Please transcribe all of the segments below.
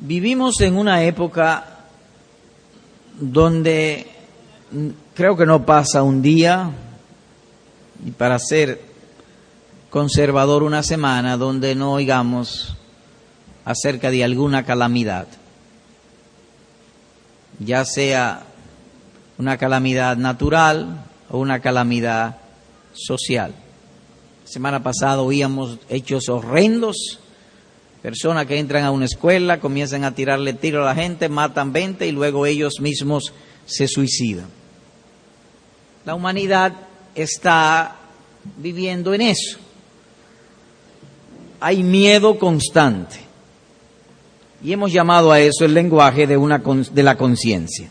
Vivimos en una época donde creo que no pasa un día, y para ser conservador una semana, donde no oigamos acerca de alguna calamidad, ya sea una calamidad natural o una calamidad social. semana pasada oíamos hechos horrendos Personas que entran a una escuela, comienzan a tirarle tiro a la gente, matan 20 y luego ellos mismos se suicidan. La humanidad está viviendo en eso. Hay miedo constante. Y hemos llamado a eso el lenguaje de, una, de la conciencia.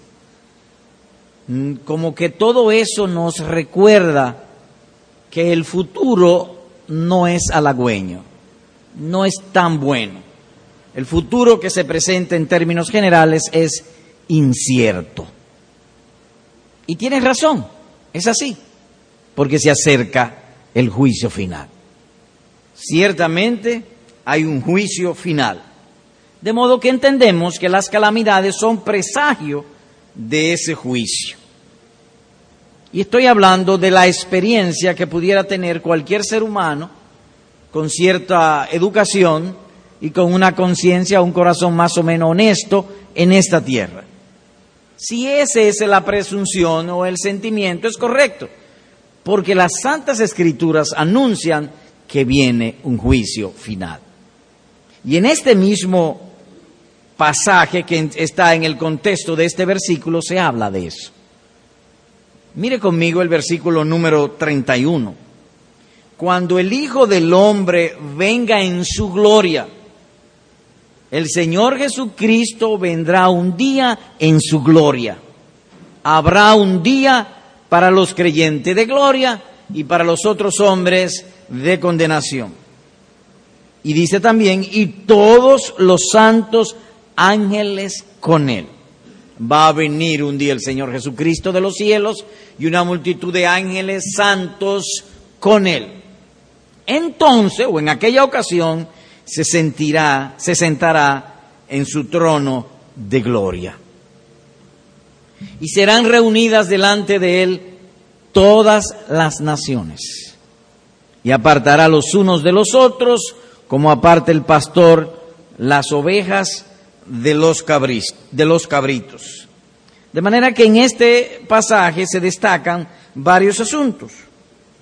Mm, como que todo eso nos recuerda que el futuro no es halagüeño no es tan bueno. El futuro que se presenta en términos generales es incierto. Y tienes razón, es así, porque se acerca el juicio final. Ciertamente hay un juicio final. De modo que entendemos que las calamidades son presagio de ese juicio. Y estoy hablando de la experiencia que pudiera tener cualquier ser humano con cierta educación y con una conciencia, un corazón más o menos honesto en esta tierra. Si esa es la presunción o el sentimiento, es correcto, porque las santas escrituras anuncian que viene un juicio final. Y en este mismo pasaje que está en el contexto de este versículo se habla de eso. Mire conmigo el versículo número 31 cuando el Hijo del Hombre venga en su gloria. El Señor Jesucristo vendrá un día en su gloria. Habrá un día para los creyentes de gloria y para los otros hombres de condenación. Y dice también, y todos los santos ángeles con él. Va a venir un día el Señor Jesucristo de los cielos y una multitud de ángeles santos con él entonces o en aquella ocasión se sentirá, se sentará en su trono de gloria. Y serán reunidas delante de él todas las naciones. Y apartará los unos de los otros, como aparta el pastor las ovejas de los, de los cabritos. De manera que en este pasaje se destacan varios asuntos.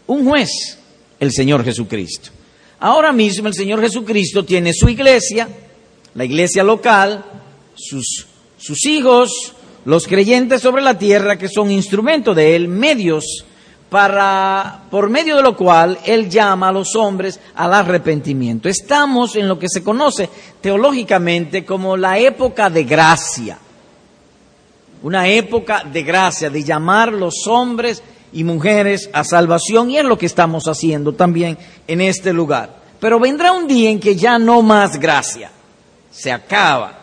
Un juez, el Señor Jesucristo. Ahora mismo el Señor Jesucristo tiene su iglesia, la iglesia local, sus, sus hijos, los creyentes sobre la tierra que son instrumentos de Él, medios para, por medio de lo cual Él llama a los hombres al arrepentimiento. Estamos en lo que se conoce teológicamente como la época de gracia. Una época de gracia, de llamar los hombres y mujeres a salvación y es lo que estamos haciendo también en este lugar. Pero vendrá un día en que ya no más gracia, se acaba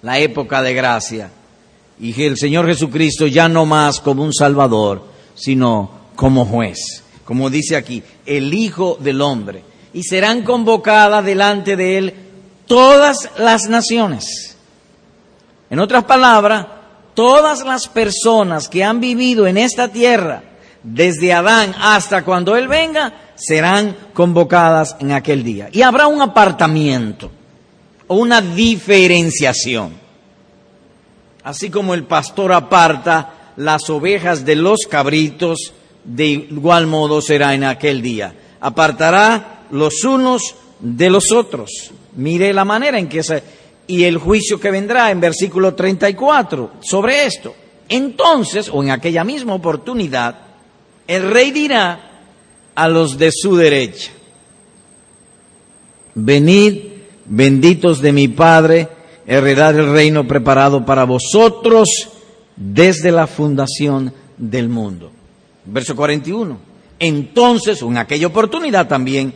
la época de gracia y el Señor Jesucristo ya no más como un Salvador, sino como juez, como dice aquí, el Hijo del Hombre. Y serán convocadas delante de Él todas las naciones. En otras palabras, todas las personas que han vivido en esta tierra, desde Adán hasta cuando Él venga, serán convocadas en aquel día. Y habrá un apartamiento o una diferenciación. Así como el pastor aparta las ovejas de los cabritos, de igual modo será en aquel día. Apartará los unos de los otros. Mire la manera en que se y el juicio que vendrá en versículo 34 sobre esto. Entonces, o en aquella misma oportunidad, el rey dirá a los de su derecha, venid, benditos de mi Padre, heredad el reino preparado para vosotros desde la fundación del mundo. Verso 41. Entonces, en aquella oportunidad también,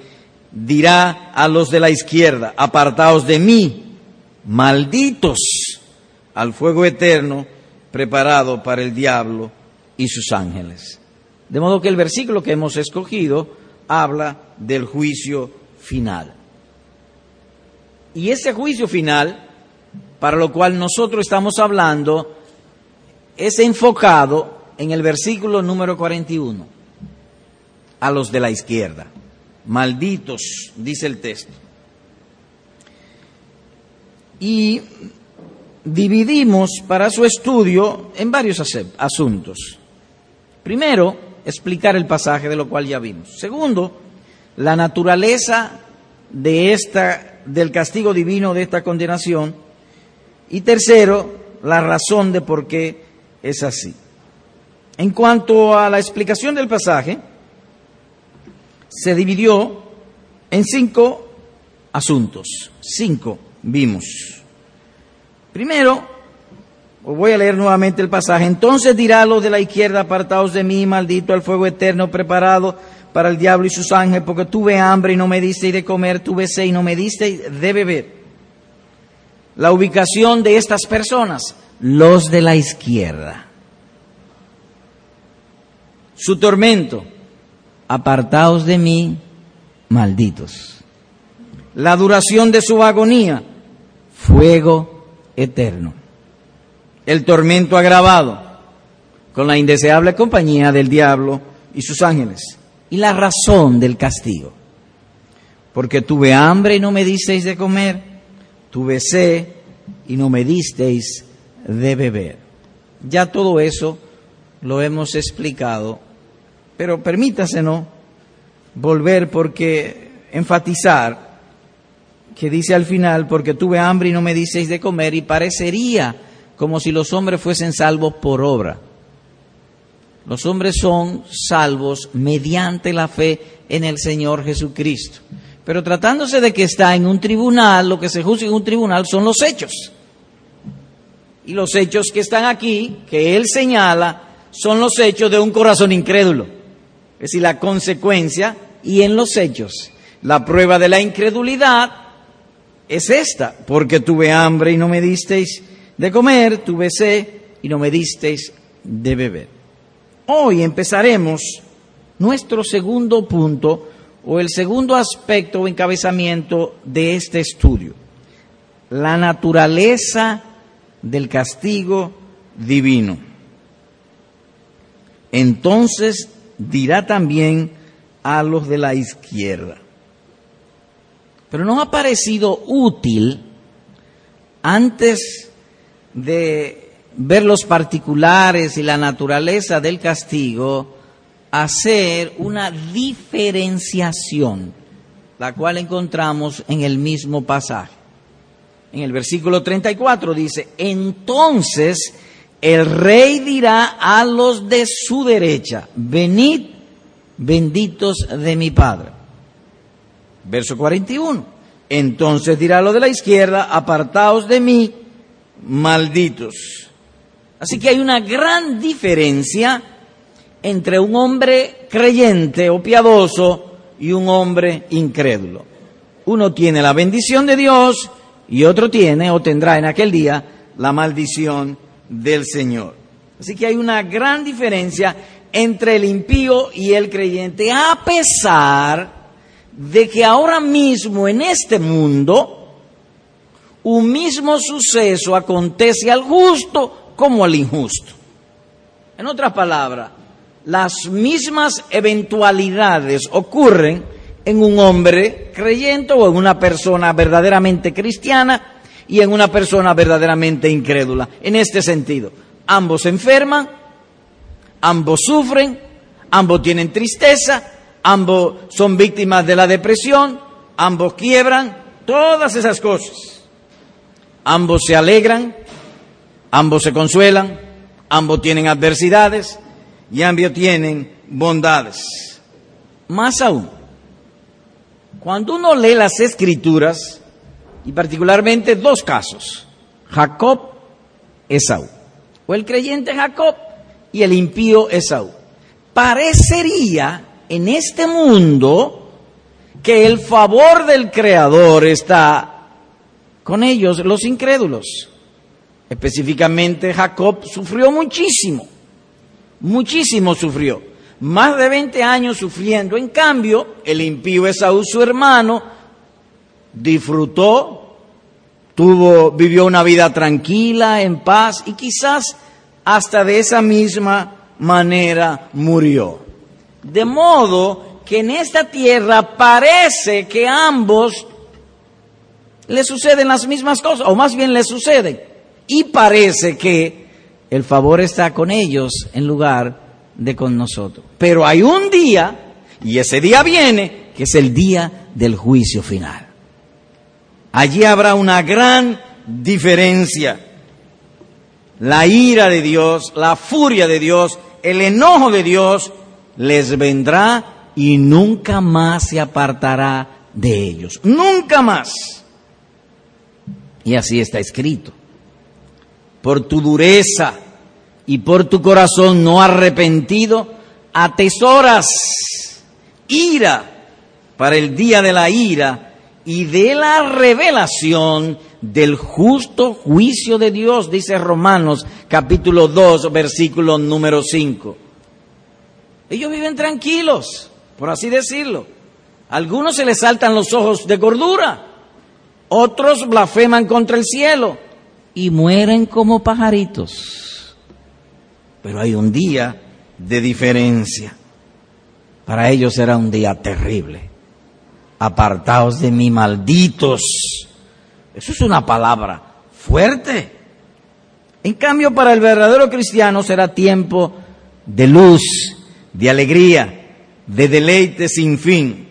dirá a los de la izquierda, apartaos de mí, malditos al fuego eterno preparado para el diablo y sus ángeles. De modo que el versículo que hemos escogido habla del juicio final. Y ese juicio final para lo cual nosotros estamos hablando es enfocado en el versículo número 41, a los de la izquierda. Malditos, dice el texto. Y dividimos para su estudio en varios asuntos. Primero, explicar el pasaje de lo cual ya vimos. Segundo, la naturaleza de esta, del castigo divino de esta condenación. Y tercero, la razón de por qué es así. En cuanto a la explicación del pasaje, se dividió en cinco asuntos. Cinco vimos. Primero, voy a leer nuevamente el pasaje. Entonces dirá los de la izquierda, apartados de mí, maldito el fuego eterno preparado para el diablo y sus ángeles, porque tuve hambre y no me disteis de comer, tuve sed y no me disteis de beber. La ubicación de estas personas, los de la izquierda. Su tormento, apartaos de mí, malditos. La duración de su agonía, fuego eterno. El tormento agravado con la indeseable compañía del diablo y sus ángeles. Y la razón del castigo. Porque tuve hambre y no me disteis de comer, tuve sed y no me disteis de beber. Ya todo eso lo hemos explicado, pero permítaselo volver porque enfatizar que dice al final, porque tuve hambre y no me disteis de comer, y parecería como si los hombres fuesen salvos por obra. Los hombres son salvos mediante la fe en el Señor Jesucristo. Pero tratándose de que está en un tribunal, lo que se juzga en un tribunal son los hechos. Y los hechos que están aquí, que él señala, son los hechos de un corazón incrédulo. Es decir, la consecuencia y en los hechos. La prueba de la incredulidad es esta, porque tuve hambre y no me disteis de comer, tuve sed y no me disteis de beber. Hoy empezaremos nuestro segundo punto o el segundo aspecto o encabezamiento de este estudio, la naturaleza del castigo divino. Entonces dirá también a los de la izquierda. Pero nos ha parecido útil, antes de ver los particulares y la naturaleza del castigo, hacer una diferenciación, la cual encontramos en el mismo pasaje. En el versículo 34 dice, entonces el rey dirá a los de su derecha, venid benditos de mi Padre. Verso 41, entonces dirá a los de la izquierda, apartaos de mí, malditos. Así que hay una gran diferencia entre un hombre creyente o piadoso y un hombre incrédulo. Uno tiene la bendición de Dios y otro tiene o tendrá en aquel día la maldición del Señor. Así que hay una gran diferencia entre el impío y el creyente, a pesar de que ahora mismo en este mundo un mismo suceso acontece al justo como al injusto. En otras palabras, las mismas eventualidades ocurren en un hombre creyente o en una persona verdaderamente cristiana y en una persona verdaderamente incrédula. En este sentido, ambos enferman, ambos sufren, ambos tienen tristeza, ambos son víctimas de la depresión, ambos quiebran, todas esas cosas. Ambos se alegran, ambos se consuelan, ambos tienen adversidades y ambos tienen bondades. Más aún, cuando uno lee las escrituras, y particularmente dos casos, Jacob, Esaú, o el creyente Jacob y el impío Esaú. Parecería en este mundo que el favor del Creador está con ellos, los incrédulos. Específicamente Jacob sufrió muchísimo, muchísimo sufrió más de 20 años sufriendo. En cambio, el impío Esaú, su hermano, disfrutó tuvo, vivió una vida tranquila, en paz y quizás hasta de esa misma manera murió. De modo que en esta tierra parece que a ambos le suceden las mismas cosas, o más bien le suceden. Y parece que el favor está con ellos en lugar de con nosotros. Pero hay un día, y ese día viene, que es el día del juicio final. Allí habrá una gran diferencia. La ira de Dios, la furia de Dios, el enojo de Dios les vendrá y nunca más se apartará de ellos. Nunca más. Y así está escrito. Por tu dureza y por tu corazón no arrepentido, atesoras ira para el día de la ira y de la revelación del justo juicio de Dios, dice Romanos capítulo 2, versículo número 5. Ellos viven tranquilos, por así decirlo. algunos se les saltan los ojos de gordura, otros blasfeman contra el cielo y mueren como pajaritos. Pero hay un día de diferencia. Para ellos será un día terrible. Apartaos de mí, malditos. Eso es una palabra fuerte. En cambio, para el verdadero cristiano será tiempo de luz, de alegría, de deleite sin fin.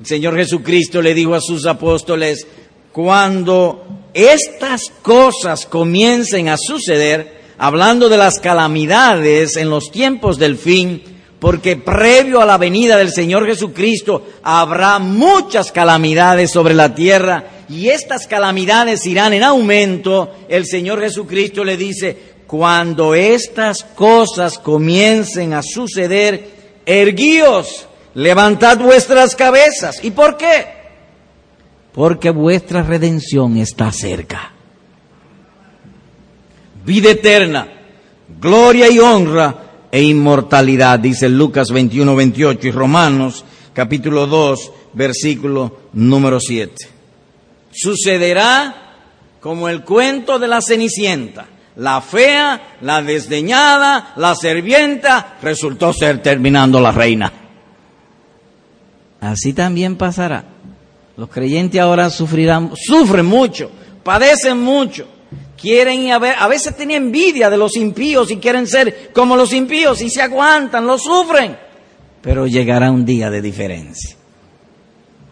El Señor Jesucristo le dijo a sus apóstoles, cuando estas cosas comiencen a suceder, hablando de las calamidades en los tiempos del fin, porque previo a la venida del Señor Jesucristo habrá muchas calamidades sobre la tierra y estas calamidades irán en aumento, el Señor Jesucristo le dice, cuando estas cosas comiencen a suceder, erguíos, levantad vuestras cabezas. ¿Y por qué? porque vuestra redención está cerca. Vida eterna, gloria y honra e inmortalidad, dice Lucas 21, 28 y Romanos capítulo 2, versículo número 7. Sucederá como el cuento de la Cenicienta. La fea, la desdeñada, la servienta, resultó ser terminando la reina. Así también pasará los creyentes ahora sufrirán, sufren mucho, padecen mucho, quieren y a, a veces tienen envidia de los impíos y quieren ser como los impíos y se aguantan, lo sufren. Pero llegará un día de diferencia.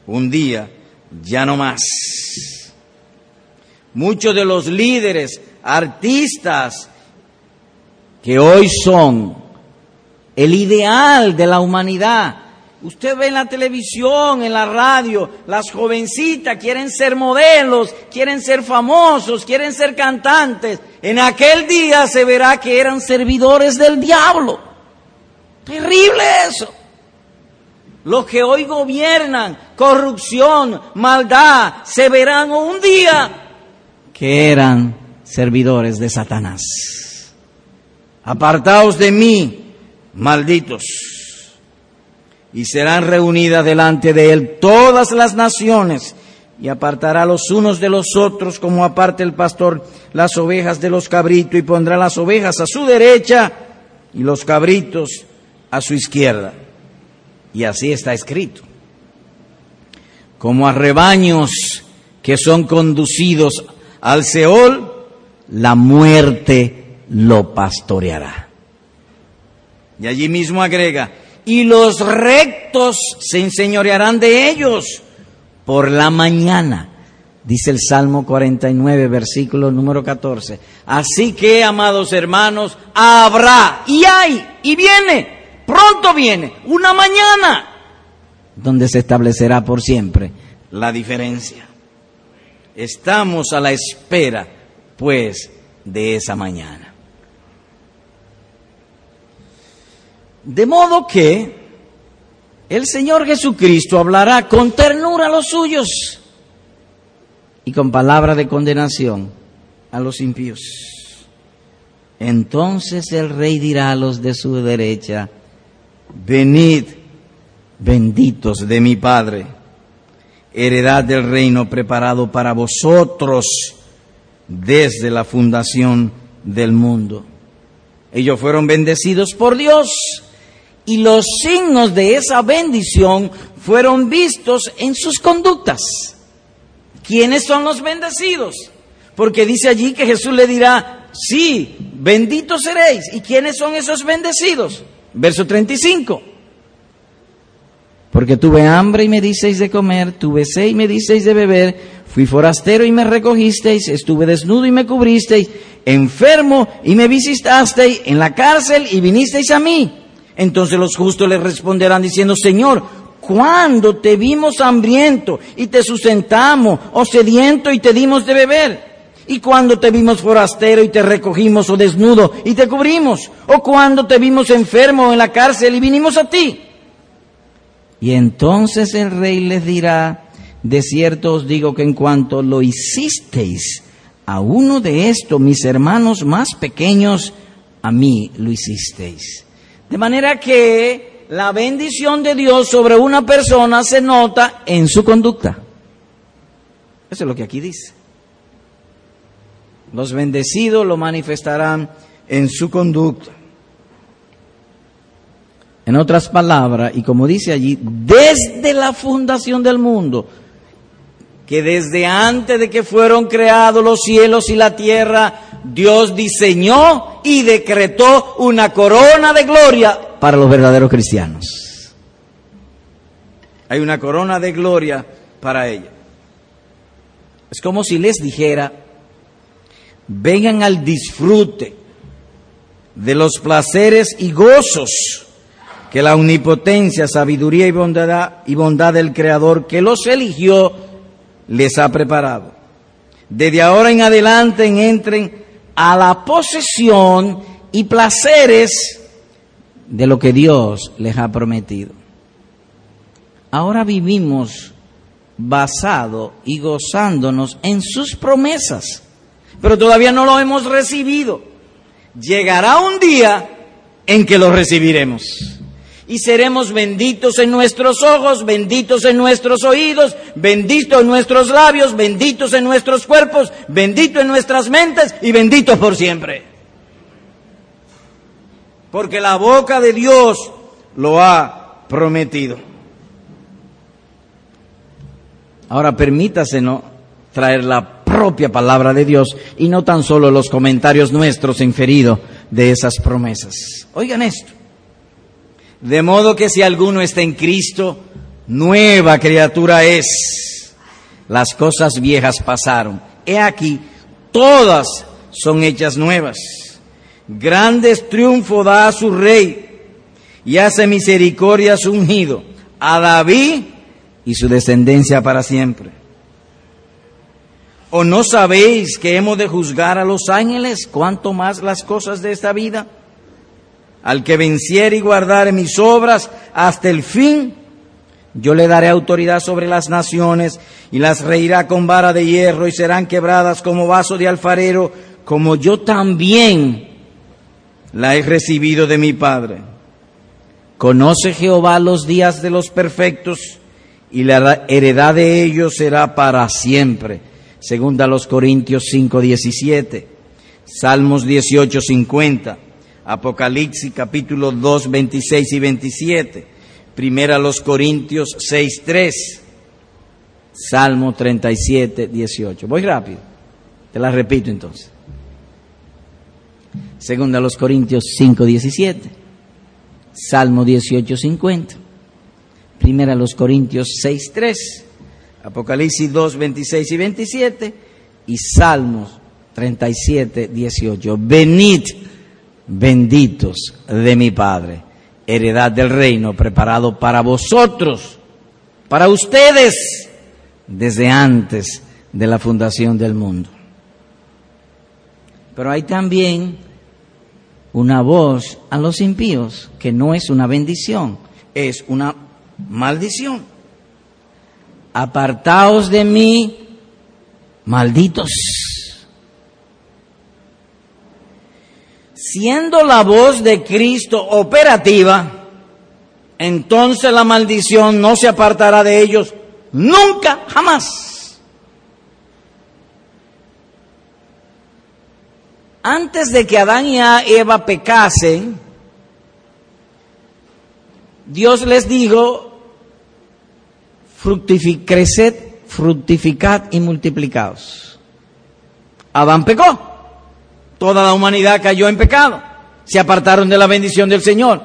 Un día ya no más. Muchos de los líderes, artistas que hoy son el ideal de la humanidad, Usted ve en la televisión, en la radio, las jovencitas quieren ser modelos, quieren ser famosos, quieren ser cantantes. En aquel día se verá que eran servidores del diablo. Terrible eso. Los que hoy gobiernan, corrupción, maldad, se verán un día que eran servidores de Satanás. Apartaos de mí, malditos y serán reunidas delante de él todas las naciones y apartará los unos de los otros como aparte el pastor las ovejas de los cabritos y pondrá las ovejas a su derecha y los cabritos a su izquierda. Y así está escrito. Como a rebaños que son conducidos al Seol, la muerte lo pastoreará. Y allí mismo agrega, y los rectos se enseñorearán de ellos por la mañana. Dice el Salmo 49, versículo número 14. Así que, amados hermanos, habrá y hay y viene, pronto viene, una mañana, donde se establecerá por siempre la diferencia. Estamos a la espera, pues, de esa mañana. De modo que el Señor Jesucristo hablará con ternura a los suyos y con palabra de condenación a los impíos. Entonces el rey dirá a los de su derecha, venid, benditos de mi Padre, heredad del reino preparado para vosotros desde la fundación del mundo. Ellos fueron bendecidos por Dios y los signos de esa bendición fueron vistos en sus conductas. ¿Quiénes son los bendecidos? Porque dice allí que Jesús le dirá, sí, benditos seréis. ¿Y quiénes son esos bendecidos? Verso 35. Porque tuve hambre y me disteis de comer, tuve sed y me disteis de beber, fui forastero y me recogisteis, estuve desnudo y me cubristeis, enfermo y me visitasteis, en la cárcel y vinisteis a mí. Entonces los justos le responderán diciendo, Señor, ¿cuándo te vimos hambriento y te sustentamos, o sediento y te dimos de beber? ¿Y cuando te vimos forastero y te recogimos, o desnudo y te cubrimos? ¿O cuando te vimos enfermo en la cárcel y vinimos a ti? Y entonces el rey les dirá, de cierto os digo que en cuanto lo hicisteis a uno de estos, mis hermanos más pequeños, a mí lo hicisteis. De manera que la bendición de Dios sobre una persona se nota en su conducta. Eso es lo que aquí dice. Los bendecidos lo manifestarán en su conducta. En otras palabras, y como dice allí, desde la fundación del mundo, que desde antes de que fueron creados los cielos y la tierra, Dios diseñó y decretó una corona de gloria para los verdaderos cristianos. Hay una corona de gloria para ellos. Es como si les dijera, vengan al disfrute de los placeres y gozos que la omnipotencia, sabiduría y bondad, y bondad del Creador que los eligió les ha preparado. Desde ahora en adelante entren a la posesión y placeres de lo que Dios les ha prometido. Ahora vivimos basado y gozándonos en sus promesas, pero todavía no lo hemos recibido. Llegará un día en que lo recibiremos y seremos benditos en nuestros ojos, benditos en nuestros oídos, benditos en nuestros labios, benditos en nuestros cuerpos, benditos en nuestras mentes y benditos por siempre. Porque la boca de Dios lo ha prometido. Ahora permítase no traer la propia palabra de Dios y no tan solo los comentarios nuestros inferidos de esas promesas. Oigan esto. De modo que si alguno está en Cristo, nueva criatura es. Las cosas viejas pasaron. He aquí, todas son hechas nuevas. Grandes triunfo da a su rey y hace misericordia a su ungido, a David y su descendencia para siempre. ¿O no sabéis que hemos de juzgar a los ángeles cuanto más las cosas de esta vida? Al que venciere y guardare mis obras hasta el fin, yo le daré autoridad sobre las naciones y las reirá con vara de hierro y serán quebradas como vaso de alfarero, como yo también la he recibido de mi Padre. Conoce Jehová los días de los perfectos y la heredad de ellos será para siempre. Segunda los Corintios 5:17, Salmos 18:50. Apocalipsis capítulo 2, 26 y 27. Primera los Corintios 6, 3. Salmo 37, 18. Voy rápido. Te la repito entonces. Segunda los Corintios 5, 17. Salmo 18, 50. Primera los Corintios 6, 3. Apocalipsis 2, 26 y 27. Y Salmos 37, 18. Venid benditos de mi Padre, heredad del reino preparado para vosotros, para ustedes, desde antes de la fundación del mundo. Pero hay también una voz a los impíos que no es una bendición, es una maldición. Apartaos de mí, malditos siendo la voz de Cristo operativa, entonces la maldición no se apartará de ellos Nunca, jamás. Antes de que Adán y Eva pecasen, Dios les dijo, creced, fructificad y multiplicaos. Adán pecó. Toda la humanidad cayó en pecado. Se apartaron de la bendición del Señor.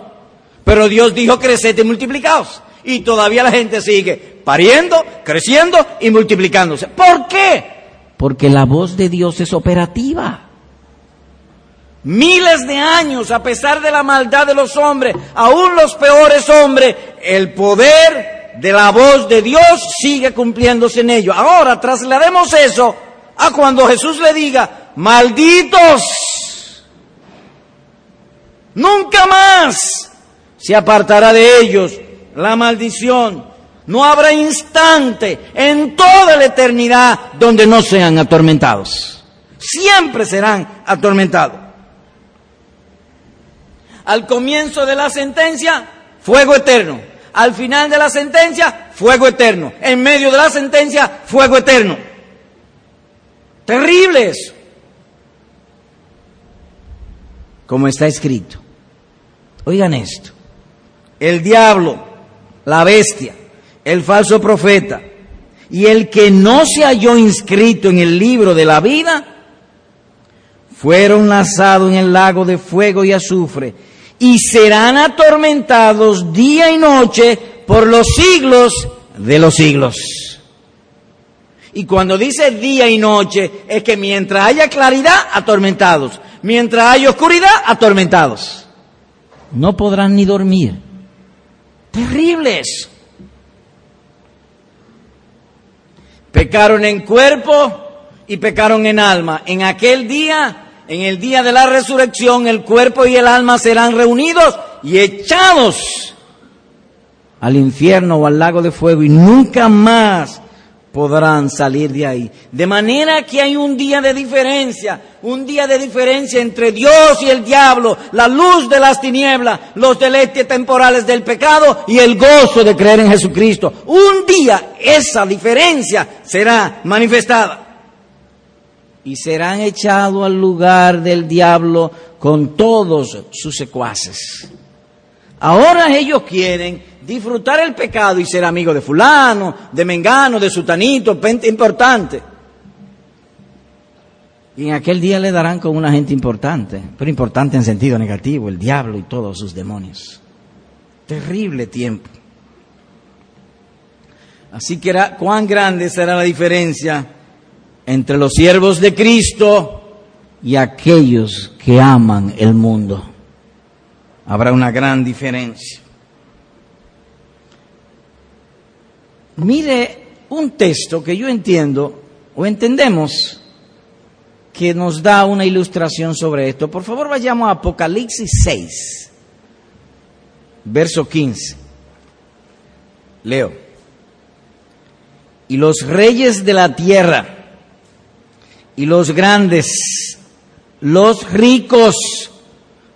Pero Dios dijo, creced y multiplicaos. Y todavía la gente sigue pariendo, creciendo y multiplicándose. ¿Por qué? Porque la voz de Dios es operativa. Miles de años, a pesar de la maldad de los hombres, aún los peores hombres, el poder de la voz de Dios sigue cumpliéndose en ellos. Ahora traslademos eso a cuando Jesús le diga, malditos, nunca más se apartará de ellos la maldición. No habrá instante en toda la eternidad donde no sean atormentados. Siempre serán atormentados. Al comienzo de la sentencia, fuego eterno. Al final de la sentencia, fuego eterno. En medio de la sentencia, fuego eterno. Terrible eso. Como está escrito. Oigan esto. El diablo, la bestia, el falso profeta y el que no se halló inscrito en el libro de la vida, fueron lanzados en el lago de fuego y azufre y serán atormentados día y noche por los siglos de los siglos. Y cuando dice día y noche, es que mientras haya claridad, atormentados. Mientras haya oscuridad, atormentados. No podrán ni dormir. Terribles. Pecaron en cuerpo y pecaron en alma. En aquel día en el día de la resurrección el cuerpo y el alma serán reunidos y echados al infierno o al lago de fuego y nunca más podrán salir de ahí. De manera que hay un día de diferencia, un día de diferencia entre Dios y el diablo, la luz de las tinieblas, los deleites temporales del pecado y el gozo de creer en Jesucristo. Un día esa diferencia será manifestada y serán echados al lugar del diablo con todos sus secuaces. Ahora ellos quieren disfrutar el pecado y ser amigos de fulano, de mengano, de sutanito, importante. Y en aquel día le darán con una gente importante, pero importante en sentido negativo, el diablo y todos sus demonios. Terrible tiempo. Así que cuán grande será la diferencia entre los siervos de Cristo y aquellos que aman el mundo. Habrá una gran diferencia. Mire un texto que yo entiendo o entendemos que nos da una ilustración sobre esto. Por favor, vayamos a Apocalipsis 6, verso 15. Leo. Y los reyes de la tierra y los grandes, los ricos,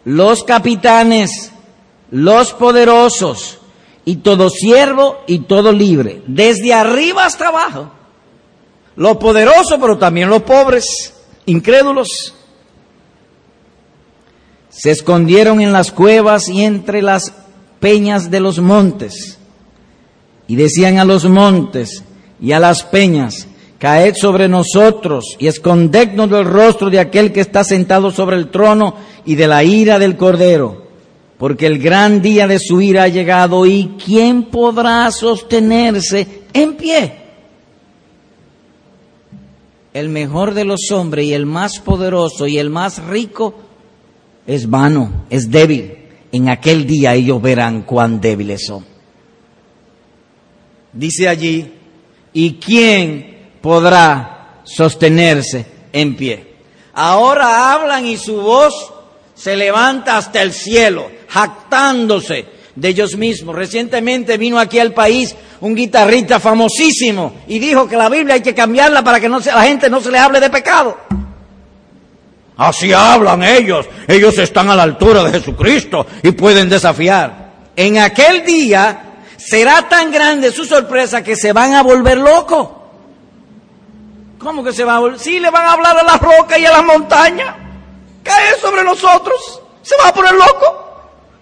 los capitanes, los poderosos y todo siervo y todo libre, desde arriba hasta abajo. Los poderosos, pero también los pobres, incrédulos. Se escondieron en las cuevas y entre las peñas de los montes. Y decían a los montes y a las peñas, caed sobre nosotros y escondednos del rostro de aquel que está sentado sobre el trono y de la ira del Cordero, porque el gran día de su ira ha llegado y ¿quién podrá sostenerse en pie? El mejor de los hombres y el más poderoso y el más rico es vano, es débil. En aquel día ellos verán cuán débiles son. Dice allí, ¿y quién podrá sostenerse en pie. Ahora hablan y su voz se levanta hasta el cielo, jactándose de ellos mismos. Recientemente vino aquí al país un guitarrista famosísimo y dijo que la Biblia hay que cambiarla para que no la gente no se le hable de pecado. Así hablan ellos. Ellos están a la altura de Jesucristo y pueden desafiar. En aquel día será tan grande su sorpresa que se van a volver locos. ¿Cómo que se van a volver? Sí, le van a hablar a las rocas y a las montañas. Cae sobre nosotros. Se va a poner loco.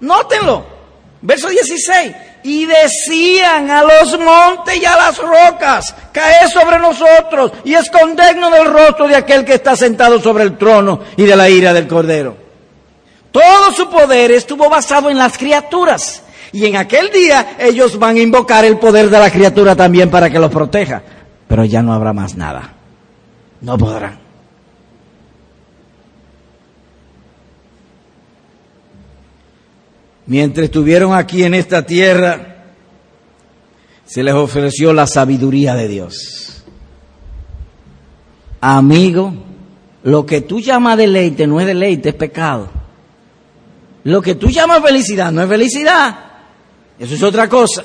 Nótenlo. Verso 16. Y decían a los montes y a las rocas, cae sobre nosotros y escondernos del rostro de aquel que está sentado sobre el trono y de la ira del cordero. Todo su poder estuvo basado en las criaturas. Y en aquel día ellos van a invocar el poder de la criatura también para que los proteja. Pero ya no habrá más nada. No podrán. Mientras estuvieron aquí en esta tierra, se les ofreció la sabiduría de Dios. Amigo, lo que tú llamas deleite no es deleite, es pecado. Lo que tú llamas felicidad no es felicidad. Eso es otra cosa.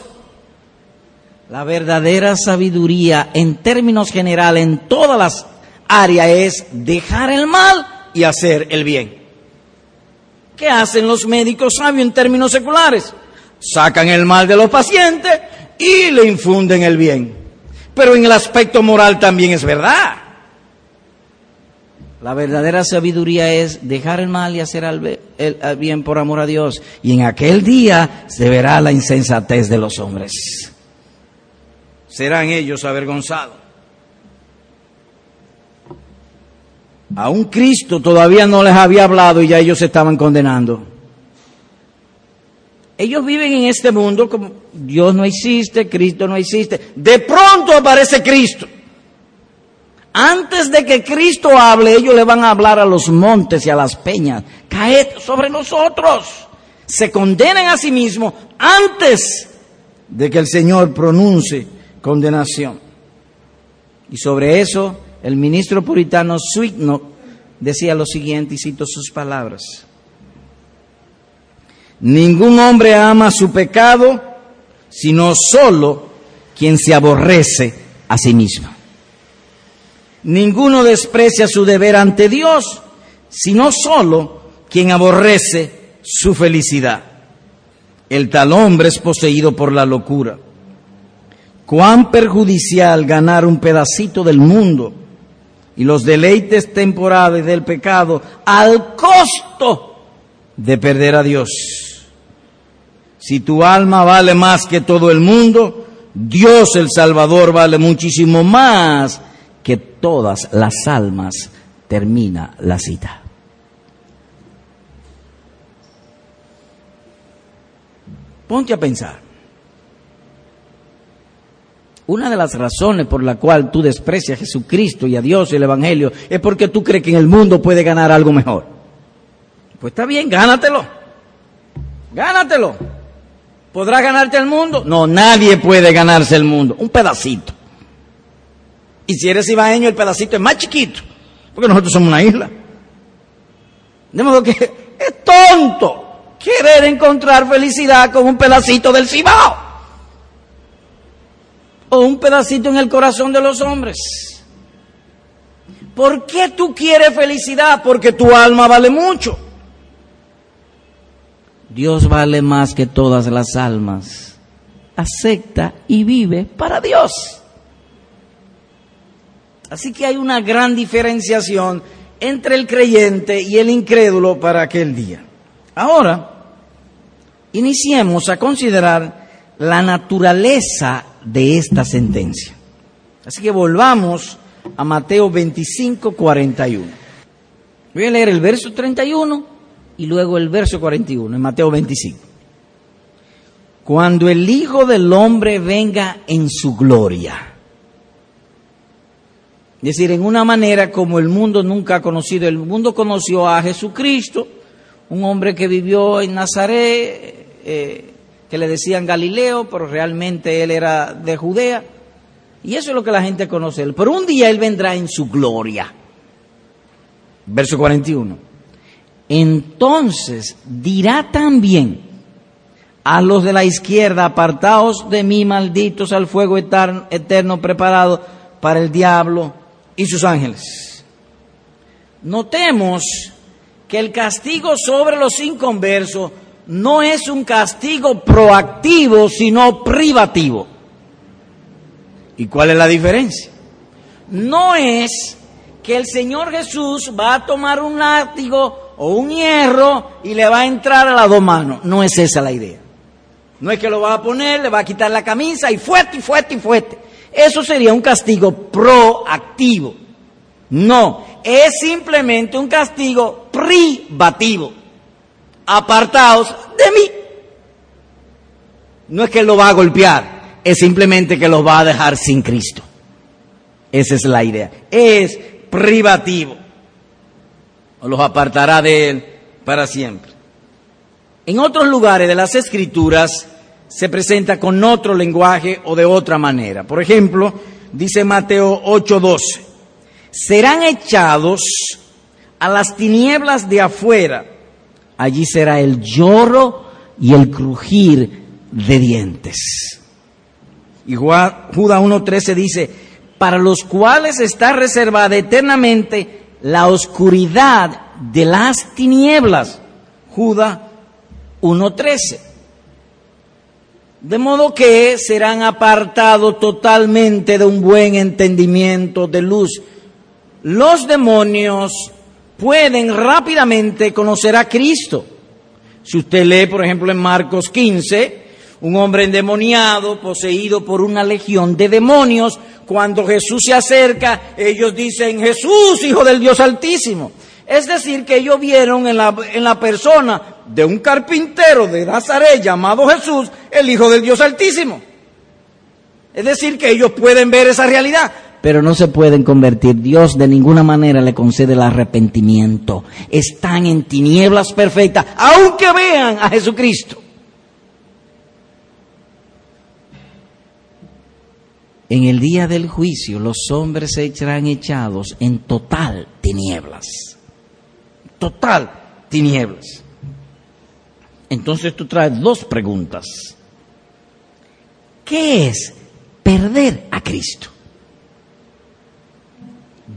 La verdadera sabiduría en términos generales en todas las áreas es dejar el mal y hacer el bien. ¿Qué hacen los médicos sabios en términos seculares? Sacan el mal de los pacientes y le infunden el bien. Pero en el aspecto moral también es verdad. La verdadera sabiduría es dejar el mal y hacer el, bien por amor a Dios. Y en aquel día se verá la insensatez de los hombres. Serán ellos avergonzados. A un Cristo todavía no les había hablado y ya ellos se estaban condenando. Ellos viven en este mundo como Dios no existe, Cristo no existe. De pronto aparece Cristo. Antes de que Cristo hable, ellos le van a hablar a los montes y a las peñas. Caed sobre nosotros. Se condenan a sí mismos antes de que el Señor pronuncie condenación. Y sobre eso, el ministro puritano Sweetno decía lo siguiente, y cito sus palabras. Ningún hombre ama su pecado, sino solo quien se aborrece a sí mismo. Ninguno desprecia su deber ante Dios, sino solo quien aborrece su felicidad. El tal hombre es poseído por la locura. Cuán perjudicial ganar un pedacito del mundo y los deleites temporales del pecado al costo de perder a Dios. Si tu alma vale más que todo el mundo, Dios el Salvador vale muchísimo más que todas las almas, termina la cita. Ponte a pensar. Una de las razones por la cual tú desprecias a Jesucristo y a Dios y el Evangelio es porque tú crees que en el mundo puede ganar algo mejor. Pues está bien, gánatelo. Gánatelo. ¿Podrás ganarte el mundo? No, nadie puede ganarse el mundo. Un pedacito. Y si eres ibaeño, el pedacito es más chiquito, porque nosotros somos una isla. De modo que es tonto querer encontrar felicidad con un pedacito del Cibao. O un pedacito en el corazón de los hombres. ¿Por qué tú quieres felicidad? Porque tu alma vale mucho. Dios vale más que todas las almas. Acepta y vive para Dios. Así que hay una gran diferenciación entre el creyente y el incrédulo para aquel día. Ahora, iniciemos a considerar la naturaleza de esta sentencia. Así que volvamos a Mateo 25, 41. Voy a leer el verso 31 y luego el verso 41 en Mateo 25. Cuando el Hijo del Hombre venga en su gloria es decir, en una manera como el mundo nunca ha conocido. El mundo conoció a Jesucristo, un hombre que vivió en Nazaret, eh, que le decían Galileo, pero realmente él era de Judea. Y eso es lo que la gente conoce. Pero un día él vendrá en su gloria. Verso 41. Entonces dirá también a los de la izquierda, apartaos de mí, malditos, al fuego eterno, eterno preparado para el diablo y sus ángeles. Notemos que el castigo sobre los inconversos no es un castigo proactivo, sino privativo. ¿Y cuál es la diferencia? No es que el Señor Jesús va a tomar un látigo o un hierro y le va a entrar a las dos manos. No es esa la idea. No es que lo va a poner, le va a quitar la camisa y fuerte y fuerte y fuerte. Eso sería un castigo proactivo. No, es simplemente un castigo privativo. Apartaos de mí. No es que lo va a golpear, es simplemente que los va a dejar sin Cristo. Esa es la idea. Es privativo. O los apartará de él para siempre. En otros lugares de las Escrituras se presenta con otro lenguaje o de otra manera. Por ejemplo, dice Mateo 8:12 serán echados a las tinieblas de afuera. Allí será el lloro y el crujir de dientes. Y Judas 1.13 dice, para los cuales está reservada eternamente la oscuridad de las tinieblas. Judas 1.13. De modo que serán apartados totalmente de un buen entendimiento de luz los demonios pueden rápidamente conocer a Cristo. Si usted lee, por ejemplo, en Marcos 15, un hombre endemoniado, poseído por una legión de demonios, cuando Jesús se acerca, ellos dicen, Jesús, Hijo del Dios Altísimo. Es decir, que ellos vieron en la, en la persona de un carpintero de Nazaret llamado Jesús, el Hijo del Dios Altísimo. Es decir, que ellos pueden ver esa realidad pero no se pueden convertir. Dios de ninguna manera le concede el arrepentimiento. Están en tinieblas perfectas, aunque vean a Jesucristo. En el día del juicio los hombres se serán echados en total tinieblas. Total tinieblas. Entonces tú traes dos preguntas. ¿Qué es perder a Cristo?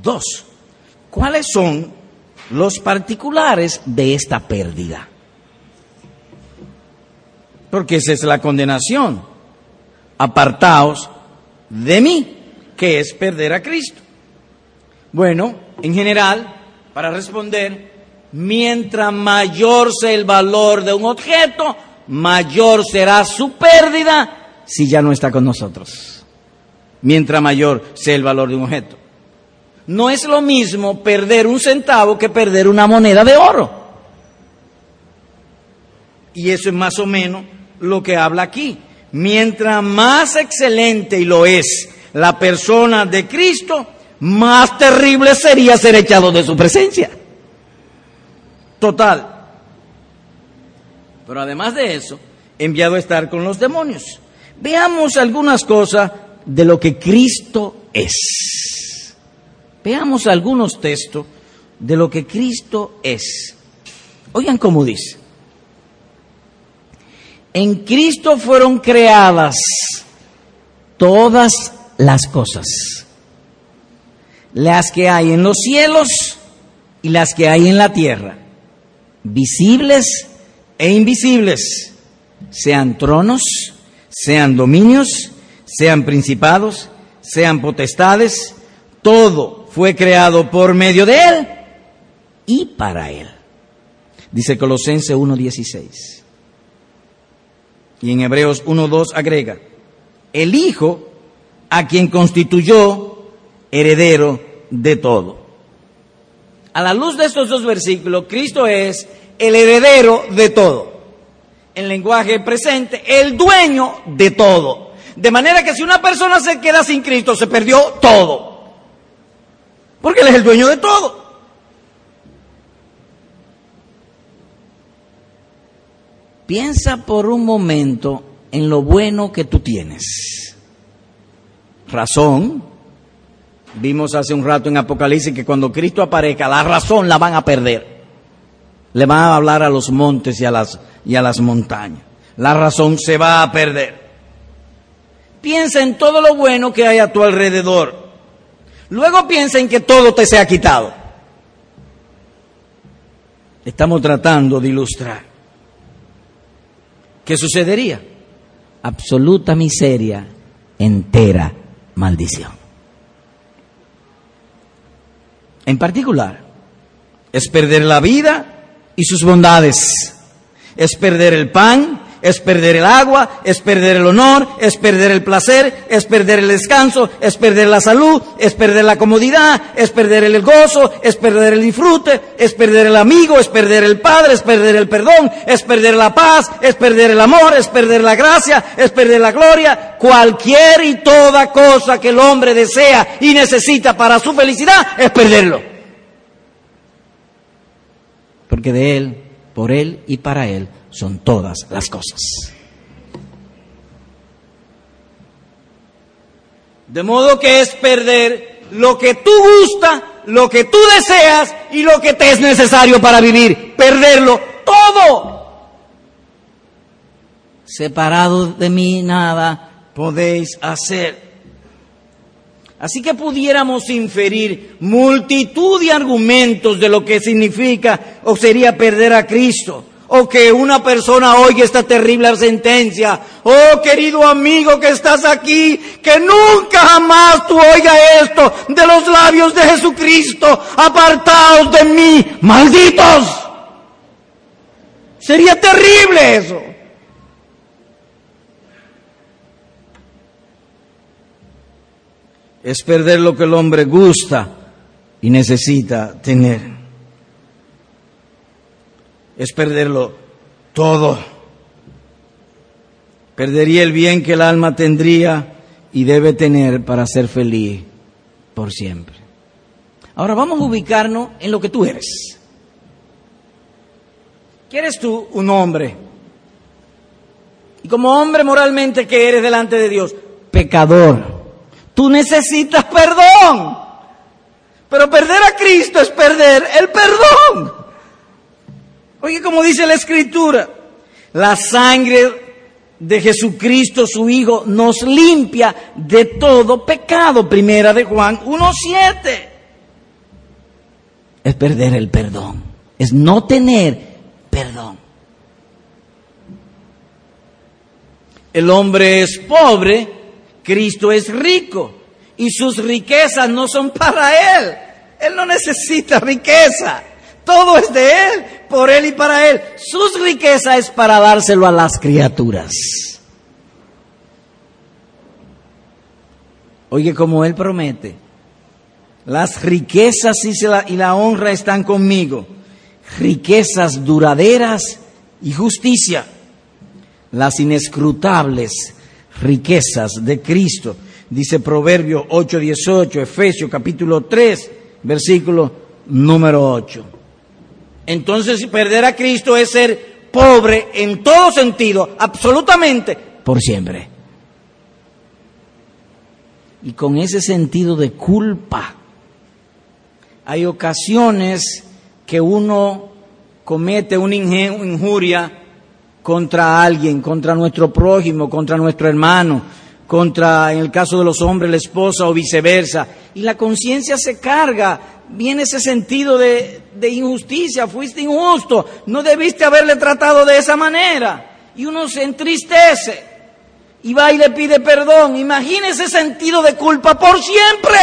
Dos, ¿cuáles son los particulares de esta pérdida? Porque esa es la condenación. Apartaos de mí, que es perder a Cristo. Bueno, en general, para responder, mientras mayor sea el valor de un objeto, mayor será su pérdida si ya no está con nosotros. Mientras mayor sea el valor de un objeto. No es lo mismo perder un centavo que perder una moneda de oro. Y eso es más o menos lo que habla aquí. Mientras más excelente y lo es la persona de Cristo, más terrible sería ser echado de su presencia. Total. Pero además de eso, enviado a estar con los demonios. Veamos algunas cosas de lo que Cristo es. Veamos algunos textos de lo que Cristo es. Oigan cómo dice. En Cristo fueron creadas todas las cosas, las que hay en los cielos y las que hay en la tierra, visibles e invisibles, sean tronos, sean dominios, sean principados, sean potestades, todo fue creado por medio de Él y para Él. Dice Colosense 1.16. Y en Hebreos 1.2 agrega, el Hijo a quien constituyó heredero de todo. A la luz de estos dos versículos, Cristo es el heredero de todo. En lenguaje presente, el dueño de todo. De manera que si una persona se queda sin Cristo, se perdió todo. Porque Él es el dueño de todo. Piensa por un momento en lo bueno que tú tienes. Razón. Vimos hace un rato en Apocalipsis que cuando Cristo aparezca, la razón la van a perder. Le van a hablar a los montes y a las, y a las montañas. La razón se va a perder. Piensa en todo lo bueno que hay a tu alrededor. Luego piensen que todo te se ha quitado. Estamos tratando de ilustrar. ¿qué sucedería? Absoluta miseria, entera maldición. En particular, es perder la vida y sus bondades, es perder el pan es perder el agua, es perder el honor, es perder el placer, es perder el descanso, es perder la salud, es perder la comodidad, es perder el gozo, es perder el disfrute, es perder el amigo, es perder el padre, es perder el perdón, es perder la paz, es perder el amor, es perder la gracia, es perder la gloria. Cualquier y toda cosa que el hombre desea y necesita para su felicidad es perderlo. Porque de él, por él y para él son todas las cosas. De modo que es perder lo que tú gusta, lo que tú deseas y lo que te es necesario para vivir. Perderlo todo. Separado de mí nada podéis hacer. Así que pudiéramos inferir multitud de argumentos de lo que significa o sería perder a Cristo o que una persona oiga esta terrible sentencia. Oh querido amigo que estás aquí, que nunca jamás tú oigas esto de los labios de Jesucristo, apartados de mí, malditos. Sería terrible eso. Es perder lo que el hombre gusta y necesita tener es perderlo todo. Perdería el bien que el alma tendría y debe tener para ser feliz por siempre. Ahora vamos a ubicarnos en lo que tú eres. ¿Qué eres tú? Un hombre. Y como hombre moralmente que eres delante de Dios, pecador. Tú necesitas perdón. Pero perder a Cristo es perder el perdón. Oye, como dice la Escritura, la sangre de Jesucristo, su Hijo, nos limpia de todo pecado. Primera de Juan 1.7. Es perder el perdón. Es no tener perdón. El hombre es pobre, Cristo es rico. Y sus riquezas no son para Él. Él no necesita riqueza. Todo es de Él, por Él y para Él. Sus riquezas es para dárselo a las criaturas. Oye, como Él promete, las riquezas y la honra están conmigo, riquezas duraderas y justicia, las inescrutables riquezas de Cristo, dice Proverbio 8:18, Efesios capítulo 3, versículo número 8. Entonces perder a Cristo es ser pobre en todo sentido, absolutamente, por siempre. Y con ese sentido de culpa, hay ocasiones que uno comete una injuria contra alguien, contra nuestro prójimo, contra nuestro hermano, contra, en el caso de los hombres, la esposa o viceversa. Y la conciencia se carga viene ese sentido de, injusticia, fuiste injusto, no debiste haberle tratado de esa manera. Y uno se entristece y va y le pide perdón. Imagina ese sentido de culpa por siempre.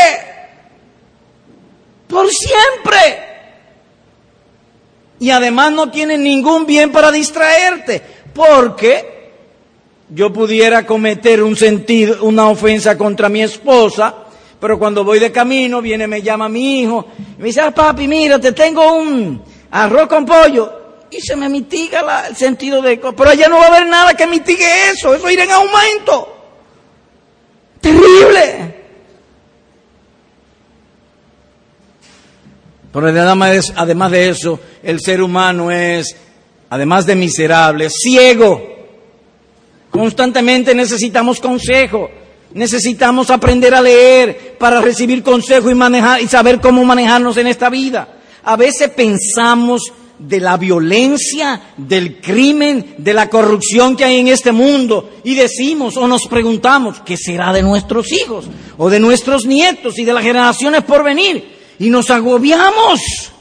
Por siempre. Y además no tiene ningún bien para distraerte, porque yo pudiera cometer un sentido, una ofensa contra mi esposa pero cuando voy de camino, viene, me llama mi hijo, y me dice, ah, papi, mira, te tengo un arroz con pollo. Y se me mitiga el sentido de... Pero allá no va a haber nada que mitigue eso, eso irá en aumento. Terrible. Pero además de eso, el ser humano es, además de miserable, ciego. Constantemente necesitamos consejo. Necesitamos aprender a leer para recibir consejo y manejar y saber cómo manejarnos en esta vida. A veces pensamos de la violencia, del crimen, de la corrupción que hay en este mundo y decimos o nos preguntamos qué será de nuestros hijos o de nuestros nietos y de las generaciones por venir y nos agobiamos.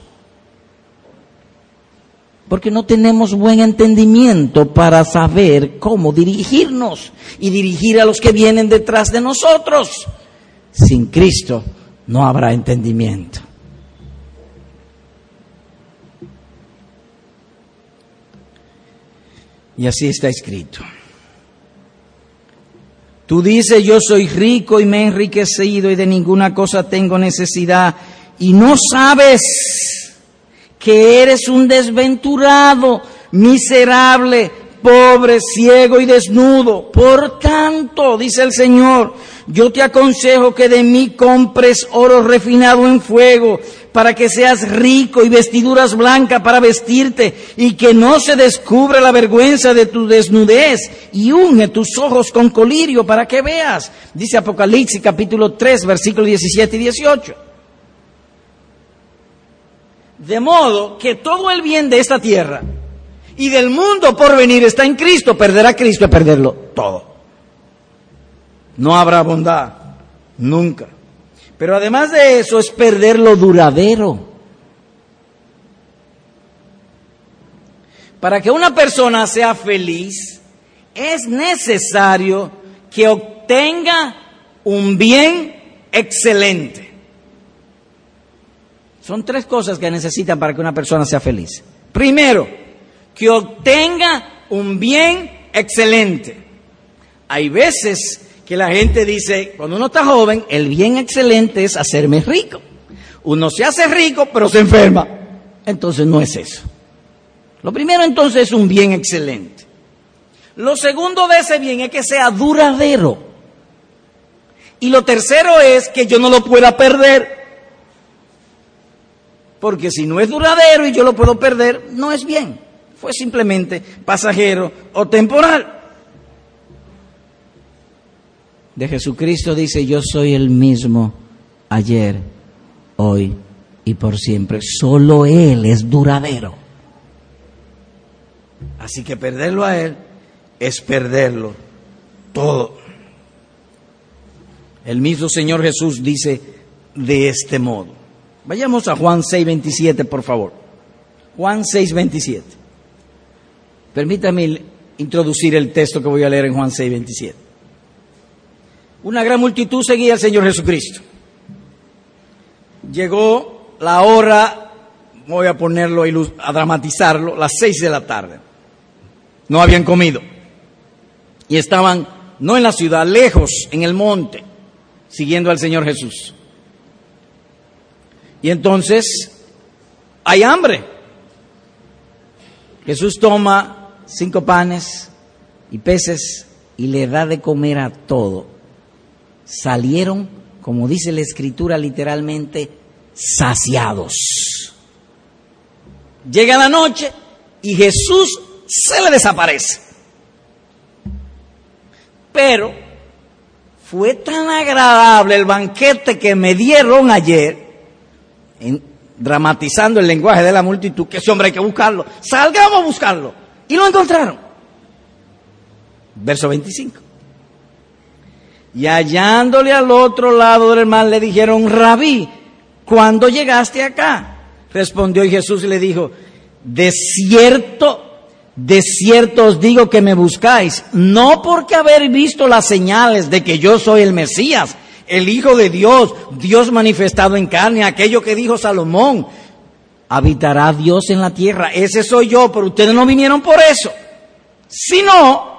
Porque no tenemos buen entendimiento para saber cómo dirigirnos y dirigir a los que vienen detrás de nosotros. Sin Cristo no habrá entendimiento. Y así está escrito. Tú dices, yo soy rico y me he enriquecido y de ninguna cosa tengo necesidad. Y no sabes que eres un desventurado, miserable, pobre, ciego y desnudo. Por tanto, dice el Señor, yo te aconsejo que de mí compres oro refinado en fuego, para que seas rico y vestiduras blancas para vestirte, y que no se descubra la vergüenza de tu desnudez, y unge tus ojos con colirio para que veas. Dice Apocalipsis capítulo 3, versículos 17 y 18. De modo que todo el bien de esta tierra y del mundo por venir está en Cristo, perder a Cristo es perderlo todo. No habrá bondad, nunca. Pero además de eso es perder lo duradero. Para que una persona sea feliz, es necesario que obtenga un bien excelente. Son tres cosas que necesitan para que una persona sea feliz. Primero, que obtenga un bien excelente. Hay veces que la gente dice, cuando uno está joven, el bien excelente es hacerme rico. Uno se hace rico, pero se enferma. Entonces no es eso. Lo primero entonces es un bien excelente. Lo segundo de ese bien es que sea duradero. Y lo tercero es que yo no lo pueda perder porque si no es duradero y yo lo puedo perder, no es bien. Fue simplemente pasajero o temporal. De Jesucristo dice, yo soy el mismo ayer, hoy y por siempre. Solo Él es duradero. Así que perderlo a Él es perderlo todo. El mismo Señor Jesús dice de este modo. Vayamos a Juan 6:27, por favor. Juan 6:27. Permítame introducir el texto que voy a leer en Juan 6:27. Una gran multitud seguía al Señor Jesucristo. Llegó la hora, voy a ponerlo a dramatizarlo, las seis de la tarde. No habían comido. Y estaban, no en la ciudad, lejos, en el monte, siguiendo al Señor Jesús. Y entonces hay hambre. Jesús toma cinco panes y peces y le da de comer a todo. Salieron, como dice la escritura literalmente, saciados. Llega la noche y Jesús se le desaparece. Pero fue tan agradable el banquete que me dieron ayer dramatizando el lenguaje de la multitud, que ese hombre hay que buscarlo. Salgamos a buscarlo. Y lo encontraron. Verso 25. Y hallándole al otro lado del mar le dijeron, rabí, ¿cuándo llegaste acá? Respondió y Jesús le dijo, de cierto, de cierto os digo que me buscáis, no porque haber visto las señales de que yo soy el Mesías, el Hijo de Dios, Dios manifestado en carne, aquello que dijo Salomón, habitará Dios en la tierra. Ese soy yo, pero ustedes no vinieron por eso, sino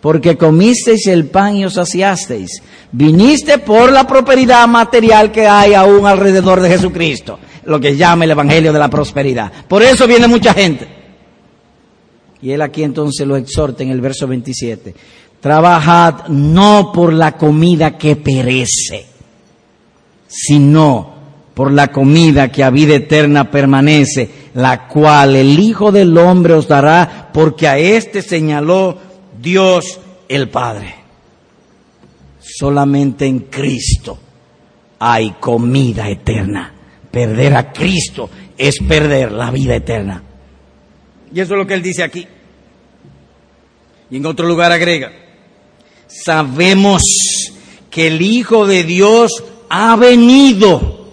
porque comisteis el pan y os saciasteis. Viniste por la prosperidad material que hay aún alrededor de Jesucristo, lo que llama el Evangelio de la prosperidad. Por eso viene mucha gente. Y él aquí entonces lo exhorta en el verso 27. Trabajad no por la comida que perece, sino por la comida que a vida eterna permanece, la cual el Hijo del Hombre os dará, porque a éste señaló Dios el Padre. Solamente en Cristo hay comida eterna. Perder a Cristo es perder la vida eterna. Y eso es lo que él dice aquí. Y en otro lugar agrega, sabemos que el Hijo de Dios ha venido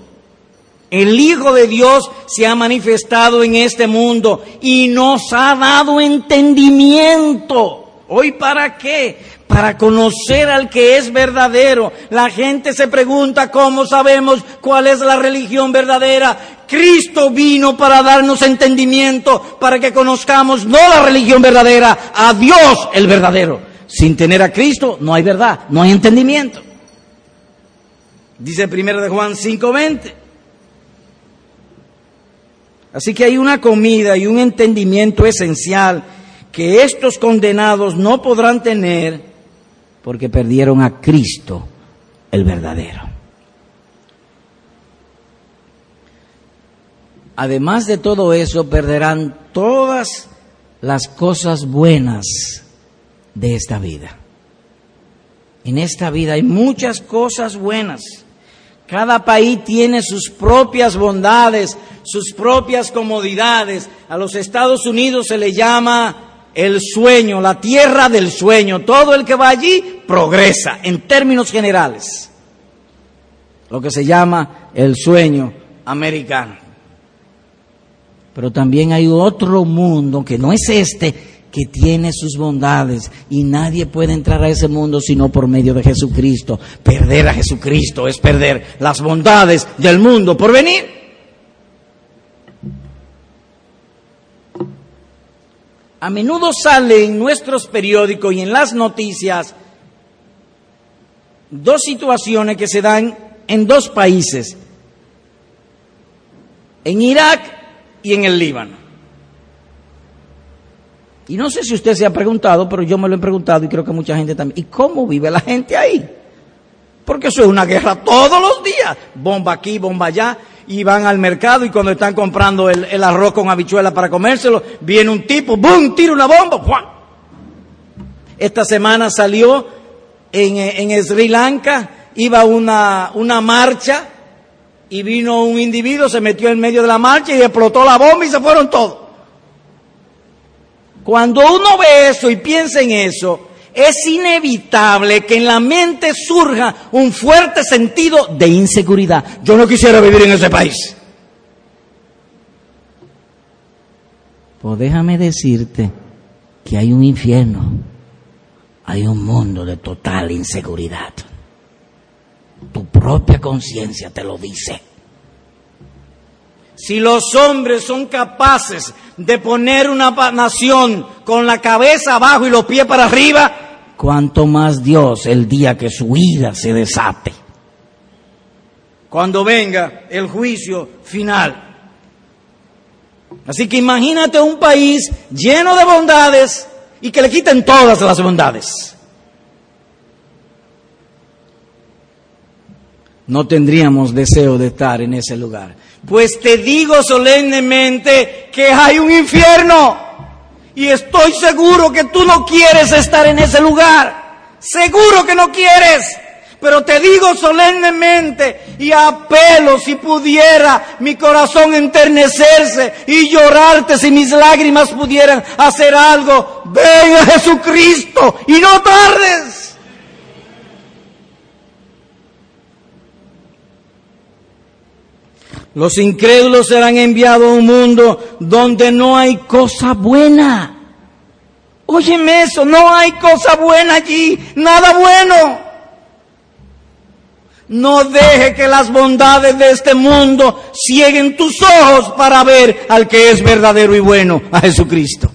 El Hijo de Dios se ha manifestado en este mundo y nos ha dado entendimiento. ¿Hoy para qué? Para conocer al que es verdadero. La gente se pregunta cómo sabemos cuál es la religión verdadera. Cristo vino para darnos entendimiento, para que conozcamos no la religión verdadera, a Dios el verdadero. Sin tener a Cristo no hay verdad, no hay entendimiento. Dice primero de Juan 5:20. Así que hay una comida y un entendimiento esencial que estos condenados no podrán tener porque perdieron a Cristo el verdadero. Además de todo eso, perderán todas las cosas buenas de esta vida. En esta vida hay muchas cosas buenas. Cada país tiene sus propias bondades, sus propias comodidades. A los Estados Unidos se le llama el sueño, la tierra del sueño. Todo el que va allí progresa en términos generales. Lo que se llama el sueño americano. Pero también hay otro mundo que no es este, que tiene sus bondades y nadie puede entrar a ese mundo sino por medio de Jesucristo. Perder a Jesucristo es perder las bondades del mundo por venir. A menudo sale en nuestros periódicos y en las noticias dos situaciones que se dan en dos países, en Irak y en el Líbano. Y no sé si usted se ha preguntado, pero yo me lo he preguntado y creo que mucha gente también. ¿Y cómo vive la gente ahí? Porque eso es una guerra todos los días. Bomba aquí, bomba allá. Y van al mercado y cuando están comprando el, arroz con habichuela para comérselo, viene un tipo, ¡bum! tira una bomba. Esta semana salió en, en Sri Lanka, iba una, una marcha y vino un individuo, se metió en medio de la marcha y explotó la bomba y se fueron todos. Cuando uno ve eso y piensa en eso, es inevitable que en la mente surja un fuerte sentido de inseguridad. Yo no quisiera vivir en ese país. Pues déjame decirte que hay un infierno, hay un mundo de total inseguridad. Tu propia conciencia te lo dice. Si los hombres son capaces de poner una nación con la cabeza abajo y los pies para arriba, cuanto más Dios el día que su ira se desate. Cuando venga el juicio final. Así que imagínate un país lleno de bondades y que le quiten todas las bondades. No tendríamos deseo de estar en ese lugar. Pues te digo solemnemente que hay un infierno. Y estoy seguro que tú no quieres estar en ese lugar. Seguro que no quieres. Pero te digo solemnemente y apelo si pudiera mi corazón enternecerse y llorarte si mis lágrimas pudieran hacer algo. Ven a Jesucristo y no tardes. Los incrédulos serán enviados a un mundo donde no hay cosa buena. Óyeme eso, no hay cosa buena allí, nada bueno. No deje que las bondades de este mundo cieguen tus ojos para ver al que es verdadero y bueno, a Jesucristo.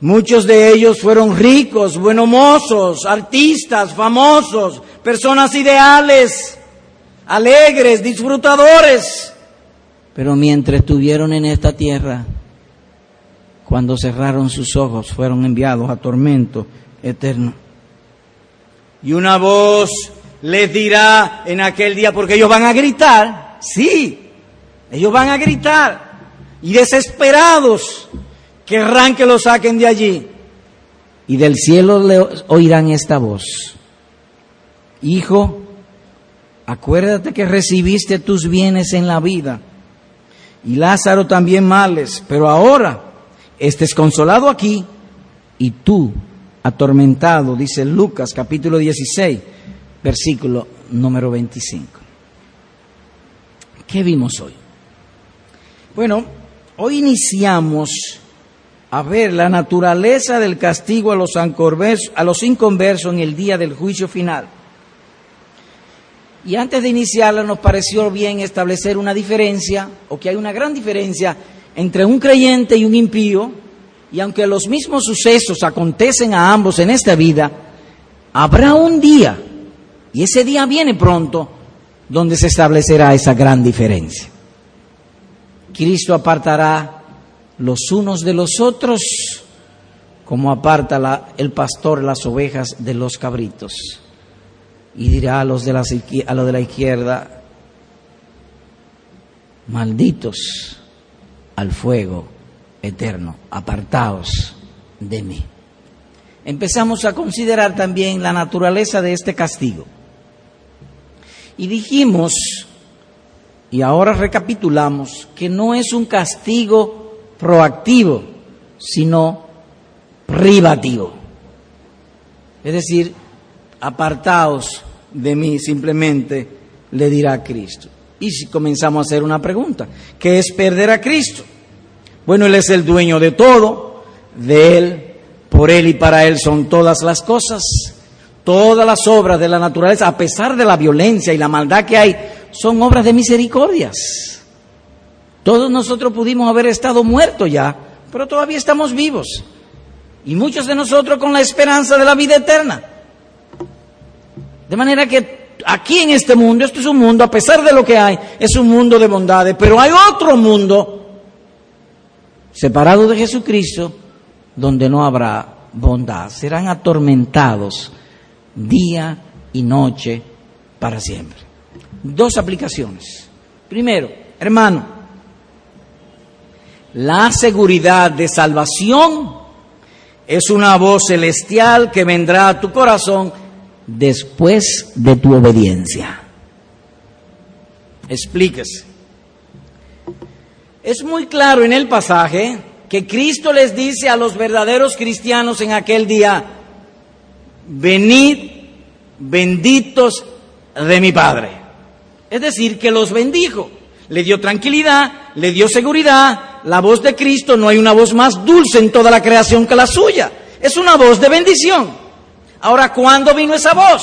Muchos de ellos fueron ricos, buenos mozos, artistas, famosos, personas ideales, alegres, disfrutadores. Pero mientras estuvieron en esta tierra, cuando cerraron sus ojos, fueron enviados a tormento eterno. Y una voz les dirá en aquel día, porque ellos van a gritar, sí, ellos van a gritar, y desesperados, querrán que lo saquen de allí. Y del cielo le oirán esta voz. Hijo, acuérdate que recibiste tus bienes en la vida y Lázaro también males, pero ahora estés consolado aquí y tú atormentado, dice Lucas capítulo 16, versículo número 25. ¿Qué vimos hoy? Bueno, hoy iniciamos a ver la naturaleza del castigo a los, a los inconversos en el día del juicio final. Y antes de iniciarla nos pareció bien establecer una diferencia, o que hay una gran diferencia entre un creyente y un impío, y aunque los mismos sucesos acontecen a ambos en esta vida, habrá un día, y ese día viene pronto, donde se establecerá esa gran diferencia. Cristo apartará los unos de los otros, como aparta el pastor las ovejas de los cabritos. Y dirá a los de la, a los de la izquierda, malditos al fuego eterno, apartaos de mí. Empezamos a considerar también la naturaleza de este castigo. Y dijimos, y ahora recapitulamos, que no es un castigo proactivo, sino privativo. Es decir, apartaos de mí, simplemente le dirá Cristo. Y si comenzamos a hacer una pregunta, ¿qué es perder a Cristo? Bueno, Él es el dueño de todo, de Él, por Él y para Él son todas las cosas. Todas las obras de la naturaleza, a pesar de la violencia y la maldad que hay, son obras de misericordias. Todos nosotros pudimos haber estado muertos ya, pero todavía estamos vivos. Y muchos de nosotros con la esperanza de la vida eterna. De manera que aquí en este mundo, esto es un mundo, a pesar de lo que hay, es un mundo de bondades, pero hay otro mundo separados de Jesucristo, donde no habrá bondad. Serán atormentados día y noche para siempre. Dos aplicaciones. Primero, hermano, la seguridad de salvación es una voz celestial que vendrá a tu corazón después de tu obediencia. Explíquese. Es muy claro en el pasaje que Cristo les dice a los verdaderos cristianos en aquel día, venid benditos de mi Padre. Es decir, que los bendijo, le dio tranquilidad, le dio seguridad. La voz de Cristo no hay una voz más dulce en toda la creación que la suya. Es una voz de bendición. Ahora, ¿cuándo vino esa voz?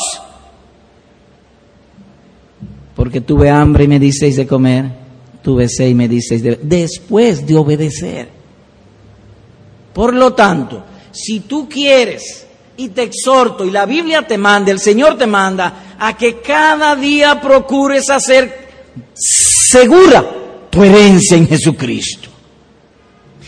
Porque tuve hambre y me disteis de comer tuve y me dices, después de obedecer. Por lo tanto, si tú quieres, y te exhorto, y la Biblia te manda, el Señor te manda, a que cada día procures hacer segura tu herencia en Jesucristo.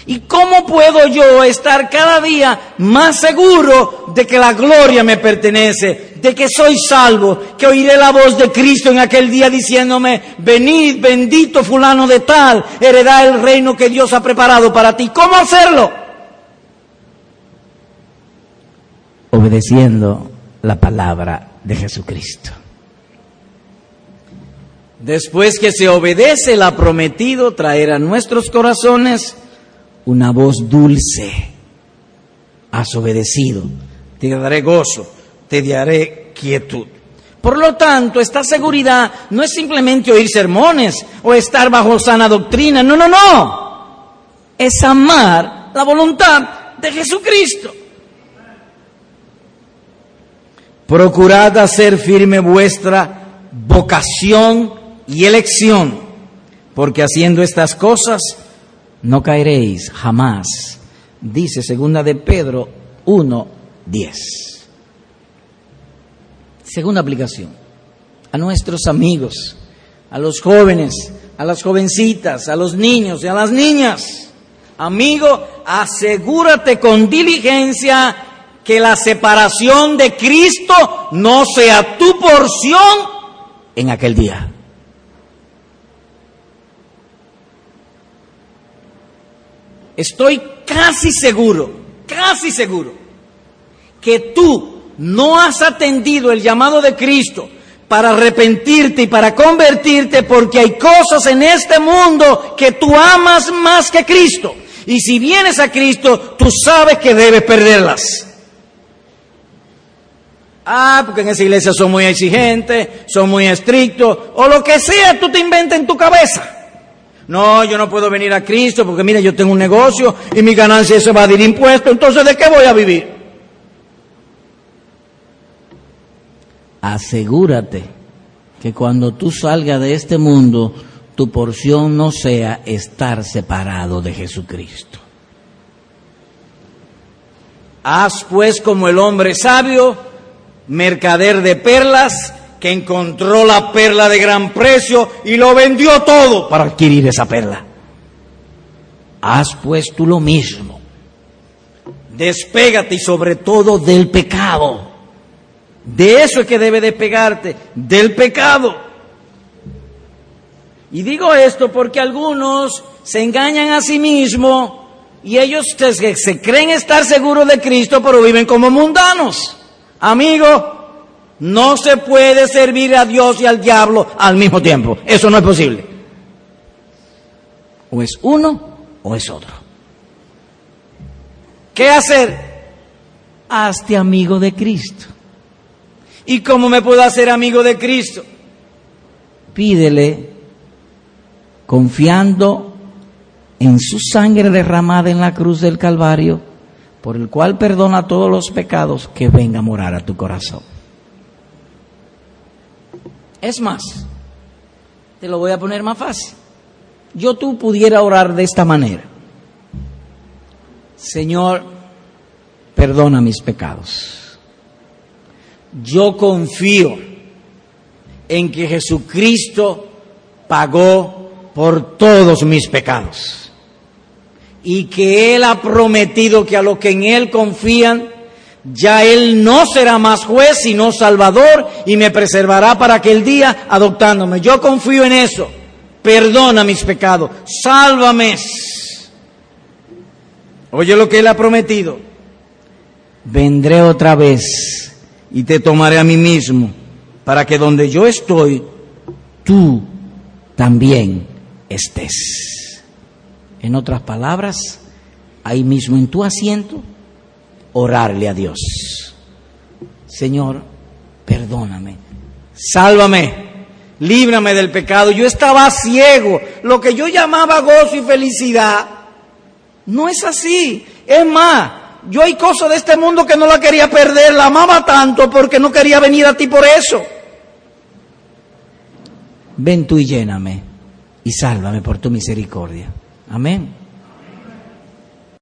¿Y cómo puedo yo estar cada día más seguro de que la gloria me pertenece, de que soy salvo, que oiré la voz de Cristo en aquel día diciéndome, venid bendito fulano de tal, heredad el reino que Dios ha preparado para ti? ¿Cómo hacerlo? Obedeciendo la palabra de Jesucristo. Después que se obedece la prometido, traer a nuestros corazones una voz dulce. Has obedecido, te daré gozo, te daré quietud. Por lo tanto, esta seguridad no es simplemente oír sermones o estar bajo sana doctrina, no, no, no. Es amar la voluntad de Jesucristo. Procurad hacer firme vuestra vocación y elección, porque haciendo estas cosas no caeréis jamás, dice segunda de Pedro 1, 10. Segunda aplicación, a nuestros amigos, a los jóvenes, a las jovencitas, a los niños y a las niñas. Amigo, asegúrate con diligencia que la separación de Cristo no sea tu porción en aquel día. Estoy casi seguro, casi seguro, que tú no has atendido el llamado de Cristo para arrepentirte y para convertirte porque hay cosas en este mundo que tú amas más que Cristo. Y si vienes a Cristo, tú sabes que debes perderlas. Ah, porque en esa iglesia son muy exigentes, son muy estrictos, o lo que sea tú te inventas en tu cabeza. No, yo no puedo venir a Cristo porque mira, yo tengo un negocio y mi ganancia es evadir impuestos, entonces ¿de qué voy a vivir? Asegúrate que cuando tú salgas de este mundo, tu porción no sea estar separado de Jesucristo. Haz pues como el hombre sabio, mercader de perlas, que encontró la perla de gran precio y lo vendió todo para adquirir esa perla. Haz pues tú lo mismo. Despégate y sobre todo del pecado. De eso es que debe despegarte, del pecado. Y digo esto porque algunos se engañan a sí mismos y ellos se, se creen estar seguros de Cristo, pero viven como mundanos. Amigo, no se puede servir a Dios y al diablo al mismo tiempo. Eso no es posible. O es uno o es otro. ¿Qué hacer? Hazte amigo de Cristo. ¿Y cómo me puedo hacer amigo de Cristo? Pídele confiando en su sangre derramada en la cruz del Calvario, por el cual perdona todos los pecados, que venga a morar a tu corazón. Es más, te lo voy a poner más fácil. Yo tú pudiera orar de esta manera. Señor, perdona mis pecados. Yo confío en que Jesucristo pagó por todos mis pecados y que Él ha prometido que a los que en Él confían, ya Él no será más juez, sino Salvador, y me preservará para aquel día adoptándome. Yo confío en eso. Perdona mis pecados. Sálvame. Oye lo que Él ha prometido. Vendré otra vez y te tomaré a mí mismo, para que donde yo estoy, tú también estés. En otras palabras, ahí mismo en tu asiento, orarle a Dios. Señor, perdóname, sálvame, líbrame del pecado. Yo estaba ciego, lo que yo llamaba gozo y felicidad, no es así. Es más, yo hay cosas de este mundo que no la quería perder, la amaba tanto porque no quería venir a ti por eso. Ven tú y lléname y sálvame por tu misericordia. Amén.